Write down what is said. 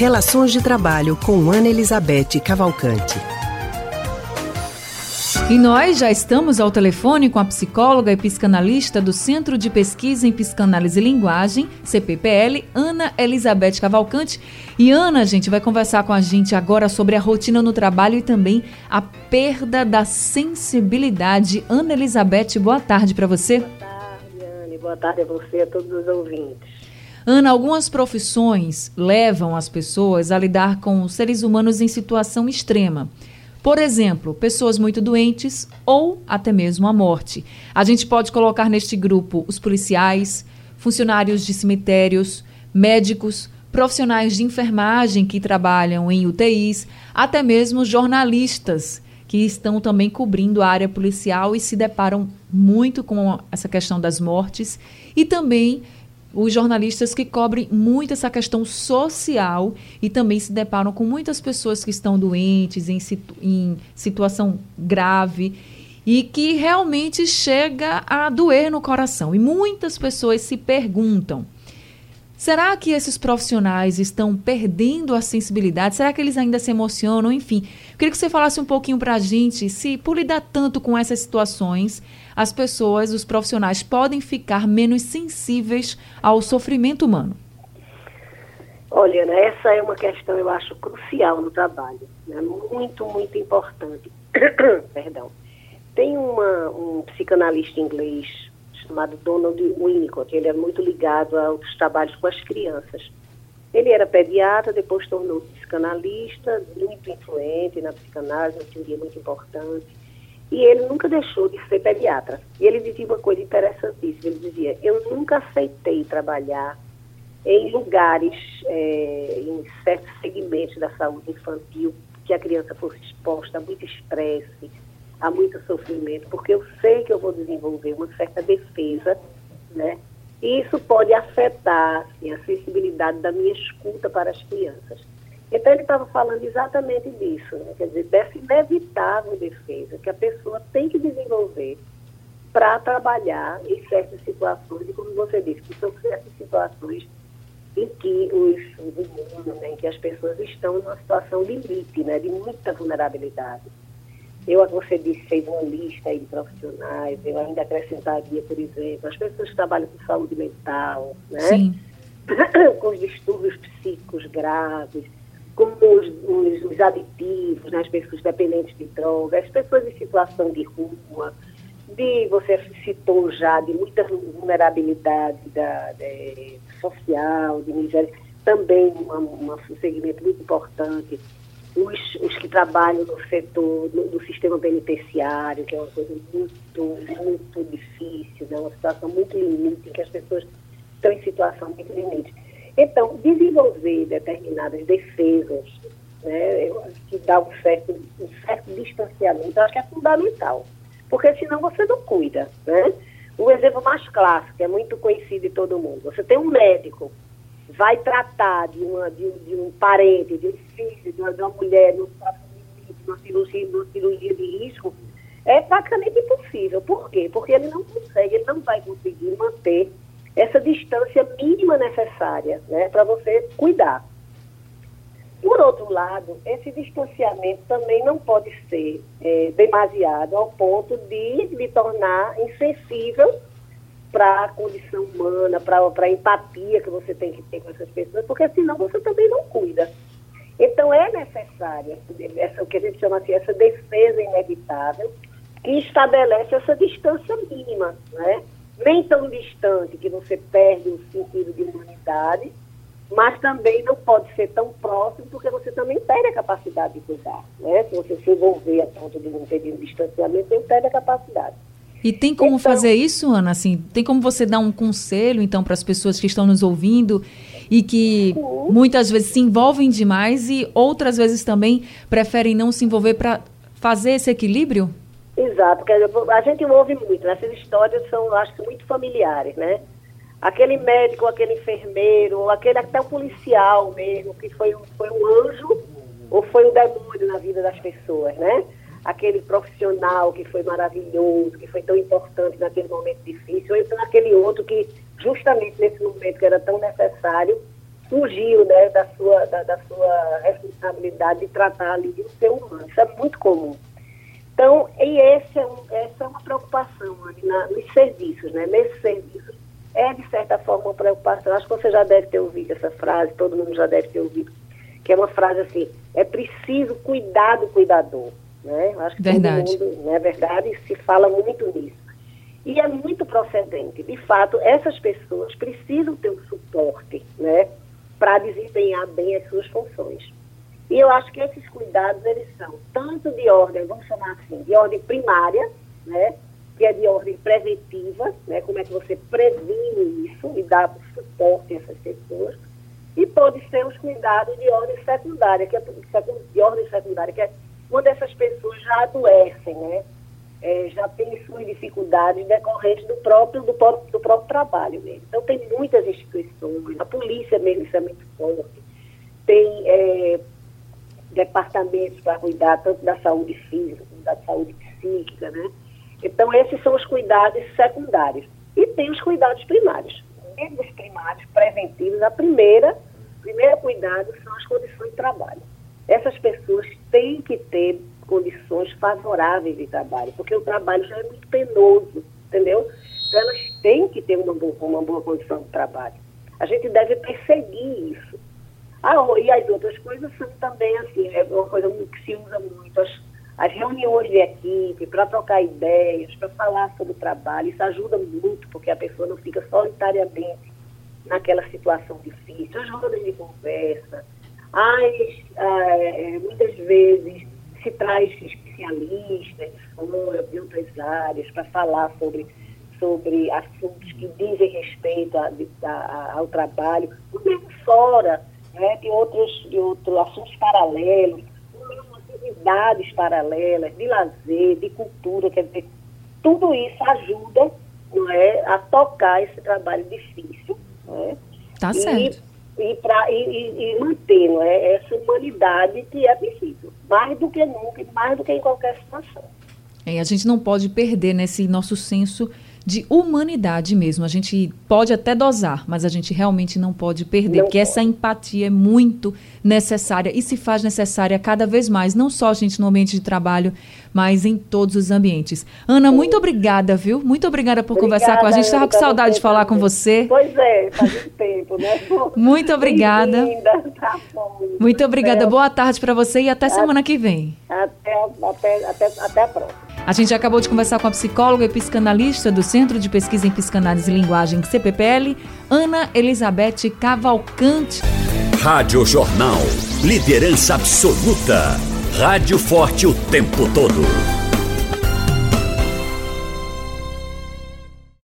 Relações de Trabalho com Ana Elizabeth Cavalcante. E nós já estamos ao telefone com a psicóloga e psicanalista do Centro de Pesquisa em Psicanálise e Linguagem, CPPL, Ana Elizabeth Cavalcante. E Ana, a gente vai conversar com a gente agora sobre a rotina no trabalho e também a perda da sensibilidade. Ana Elizabeth, boa tarde para você. Boa tarde, Anne. Boa tarde a você e a todos os ouvintes. Ana, algumas profissões levam as pessoas a lidar com seres humanos em situação extrema. Por exemplo, pessoas muito doentes ou até mesmo a morte. A gente pode colocar neste grupo os policiais, funcionários de cemitérios, médicos, profissionais de enfermagem que trabalham em UTIs, até mesmo jornalistas que estão também cobrindo a área policial e se deparam muito com essa questão das mortes e também os jornalistas que cobrem muito essa questão social e também se deparam com muitas pessoas que estão doentes, em, situ em situação grave e que realmente chega a doer no coração. E muitas pessoas se perguntam: será que esses profissionais estão perdendo a sensibilidade? Será que eles ainda se emocionam? Enfim, queria que você falasse um pouquinho para a gente se, por lidar tanto com essas situações, as pessoas, os profissionais, podem ficar menos sensíveis ao sofrimento humano? Olha, né, essa é uma questão, eu acho, crucial no trabalho. Né? Muito, muito importante. Perdão. Tem uma, um psicanalista inglês chamado Donald Winnicott, ele é muito ligado aos trabalhos com as crianças. Ele era pediatra, depois tornou-se psicanalista, muito influente na psicanálise, uma teoria muito importante. E ele nunca deixou de ser pediatra. E ele dizia uma coisa interessantíssima. Ele dizia, eu nunca aceitei trabalhar em lugares, é, em certos segmentos da saúde infantil, que a criança fosse exposta a muito estresse, a muito sofrimento, porque eu sei que eu vou desenvolver uma certa defesa, né? E isso pode afetar assim, a sensibilidade da minha escuta para as crianças. Então ele estava falando exatamente disso, né? quer dizer, dessa inevitável defesa que a pessoa tem que desenvolver para trabalhar em certas situações, e como você disse, que são certas situações em que os, os né, em que as pessoas estão numa situação limite, né, de muita vulnerabilidade. Eu, você disse, fez uma lista de profissionais, eu ainda acrescentaria, por exemplo, as pessoas que trabalham com saúde mental, né? com os distúrbios psíquicos graves, como os, os, os aditivos, né, as pessoas dependentes de drogas, as pessoas em situação de rua, de, você citou já, de muita vulnerabilidade da, de, social, de miséria, também uma, uma, um segmento muito importante. Os, os que trabalham no setor do, sistema penitenciário, que é uma coisa muito, muito difícil, né? uma situação muito limite, em que as pessoas estão em situação muito limite. Então, desenvolver determinadas defesas, né, que dá um certo, um certo distanciamento, eu acho que é fundamental. Porque senão você não cuida, né? O exemplo mais clássico, é muito conhecido de todo mundo. Você tem um médico, vai tratar de, uma, de, de um parente, de um filho, de uma, de uma mulher, de uma cirurgia, de uma cirurgia de risco, é praticamente impossível. Por quê? Porque ele não consegue, ele não vai conseguir manter essa distância mínima necessária né, para você cuidar. Por outro lado, esse distanciamento também não pode ser é, demasiado ao ponto de lhe tornar insensível para a condição humana, para a empatia que você tem que ter com essas pessoas, porque senão você também não cuida. Então é necessária essa, o que a gente chama assim, essa defesa inevitável, que estabelece essa distância mínima, né? nem tão distante que você perde o sentido de humanidade, mas também não pode ser tão próximo porque você também perde a capacidade de cuidar. Né? Se você se envolver a ponto de não ter distanciamento, você perde a capacidade. E tem como então, fazer isso, Ana? Assim, tem como você dar um conselho, então, para as pessoas que estão nos ouvindo e que sim. muitas vezes se envolvem demais e outras vezes também preferem não se envolver para fazer esse equilíbrio? Exato, porque a gente ouve muito, né? essas histórias são, acho que, muito familiares, né? Aquele médico, aquele enfermeiro, aquele até o policial mesmo, que foi, foi um anjo ou foi um demônio na vida das pessoas, né? Aquele profissional que foi maravilhoso, que foi tão importante naquele momento difícil, ou então aquele outro que, justamente nesse momento que era tão necessário, fugiu né, da, sua, da, da sua responsabilidade de tratar ali um ser humano. Isso é muito comum. Então, e esse é um, essa é uma preocupação na, nos serviços, né? Nesses serviços é, de certa forma, uma preocupação. Acho que você já deve ter ouvido essa frase, todo mundo já deve ter ouvido, que é uma frase assim, é preciso cuidar do cuidador. Né? Acho que verdade. todo mundo, não é verdade, se fala muito nisso. E é muito procedente. De fato, essas pessoas precisam ter um suporte né, para desempenhar bem as suas funções. E eu acho que esses cuidados, eles são tanto de ordem, vamos chamar assim, de ordem primária, né, que é de ordem preventiva, né, como é que você previne isso e dá suporte a essas pessoas, e pode ser os cuidados de ordem secundária, que é de ordem secundária, que é quando essas pessoas já adoecem, né, é, já têm suas dificuldades decorrentes do próprio, do, próprio, do próprio trabalho mesmo. Então, tem muitas instituições, a polícia mesmo, isso é muito forte, tem é, departamentos para cuidar tanto da saúde física como da saúde psíquica, né? Então, esses são os cuidados secundários. E tem os cuidados primários. Dentro primários preventivos, a primeira, o primeiro cuidado são as condições de trabalho. Essas pessoas têm que ter condições favoráveis de trabalho, porque o trabalho já é muito penoso, entendeu? Então, elas têm que ter uma boa, uma boa condição de trabalho. A gente deve perseguir isso. Ah, e as outras coisas são também assim, é uma coisa que se usa muito, as as reuniões de equipe, para trocar ideias, para falar sobre o trabalho, isso ajuda muito, porque a pessoa não fica solitariamente naquela situação difícil. As rodas de conversa, as, é, muitas vezes se traz especialistas de outras áreas, para falar sobre, sobre assuntos que dizem respeito a, a, ao trabalho, mesmo fora, né, de, outros, de outros assuntos paralelos atividades paralelas, de lazer, de cultura, quer dizer, tudo isso ajuda não é, a tocar esse trabalho difícil. Não é? Tá certo. E, pra, e, e, manter não é, essa humanidade que é preciso, mais do que nunca, mais do que em qualquer situação. É, a gente não pode perder nesse nosso senso de humanidade mesmo. A gente pode até dosar, mas a gente realmente não pode perder, não porque pode. essa empatia é muito necessária e se faz necessária cada vez mais, não só a gente no ambiente de trabalho, mas em todos os ambientes. Ana, Sim. muito obrigada, viu? Muito obrigada por obrigada, conversar com a gente. Estava com saudade de falar também. com você. Pois é, faz um tempo, né? Muito obrigada. Tá bom. Muito obrigada. Boa tarde para você e até semana que vem. Até, até, até, até a próxima. A gente acabou de conversar com a psicóloga e psicanalista do Centro de Pesquisa em Psicanálise e Linguagem CPPL, Ana Elizabeth Cavalcante. Rádio Jornal. Liderança absoluta. Rádio forte o tempo todo.